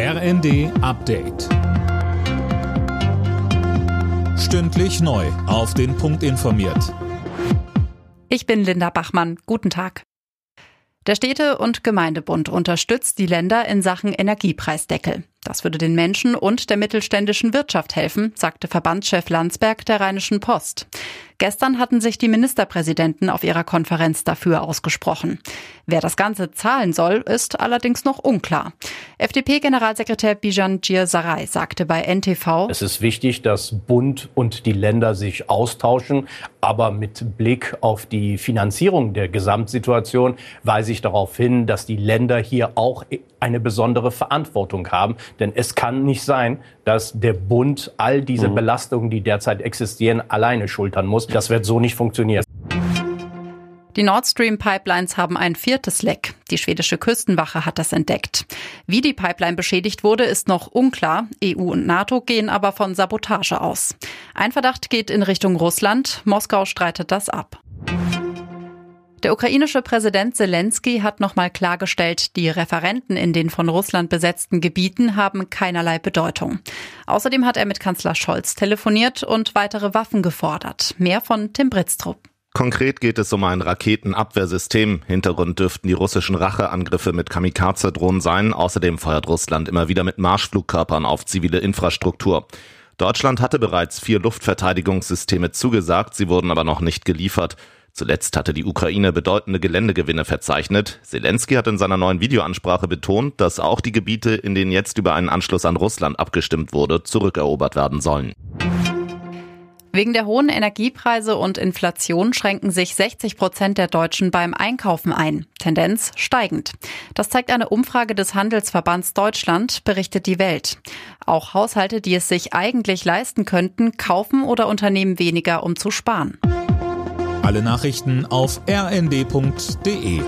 RND Update. Stündlich neu. Auf den Punkt informiert. Ich bin Linda Bachmann. Guten Tag. Der Städte- und Gemeindebund unterstützt die Länder in Sachen Energiepreisdeckel. Das würde den Menschen und der mittelständischen Wirtschaft helfen, sagte Verbandschef Landsberg der Rheinischen Post. Gestern hatten sich die Ministerpräsidenten auf ihrer Konferenz dafür ausgesprochen. Wer das Ganze zahlen soll, ist allerdings noch unklar. FDP-Generalsekretär Bijan Gir Sarai sagte bei NTV, Es ist wichtig, dass Bund und die Länder sich austauschen, aber mit Blick auf die Finanzierung der Gesamtsituation weise ich darauf hin, dass die Länder hier auch eine besondere Verantwortung haben. Denn es kann nicht sein, dass der Bund all diese mhm. Belastungen, die derzeit existieren, alleine schultern muss. Das wird so nicht funktionieren. Die Nord Stream Pipelines haben ein viertes Leck. Die schwedische Küstenwache hat das entdeckt. Wie die Pipeline beschädigt wurde, ist noch unklar. EU und NATO gehen aber von Sabotage aus. Ein Verdacht geht in Richtung Russland. Moskau streitet das ab. Der ukrainische Präsident Zelensky hat nochmal klargestellt, die Referenten in den von Russland besetzten Gebieten haben keinerlei Bedeutung. Außerdem hat er mit Kanzler Scholz telefoniert und weitere Waffen gefordert. Mehr von Tim Britztrup. Konkret geht es um ein Raketenabwehrsystem. Hintergrund dürften die russischen Racheangriffe mit Kamikaze-Drohnen sein. Außerdem feuert Russland immer wieder mit Marschflugkörpern auf zivile Infrastruktur. Deutschland hatte bereits vier Luftverteidigungssysteme zugesagt, sie wurden aber noch nicht geliefert. Zuletzt hatte die Ukraine bedeutende Geländegewinne verzeichnet. Zelensky hat in seiner neuen Videoansprache betont, dass auch die Gebiete, in denen jetzt über einen Anschluss an Russland abgestimmt wurde, zurückerobert werden sollen. Wegen der hohen Energiepreise und Inflation schränken sich 60 Prozent der Deutschen beim Einkaufen ein. Tendenz steigend. Das zeigt eine Umfrage des Handelsverbands Deutschland, berichtet die Welt. Auch Haushalte, die es sich eigentlich leisten könnten, kaufen oder unternehmen weniger, um zu sparen. Alle Nachrichten auf rnd.de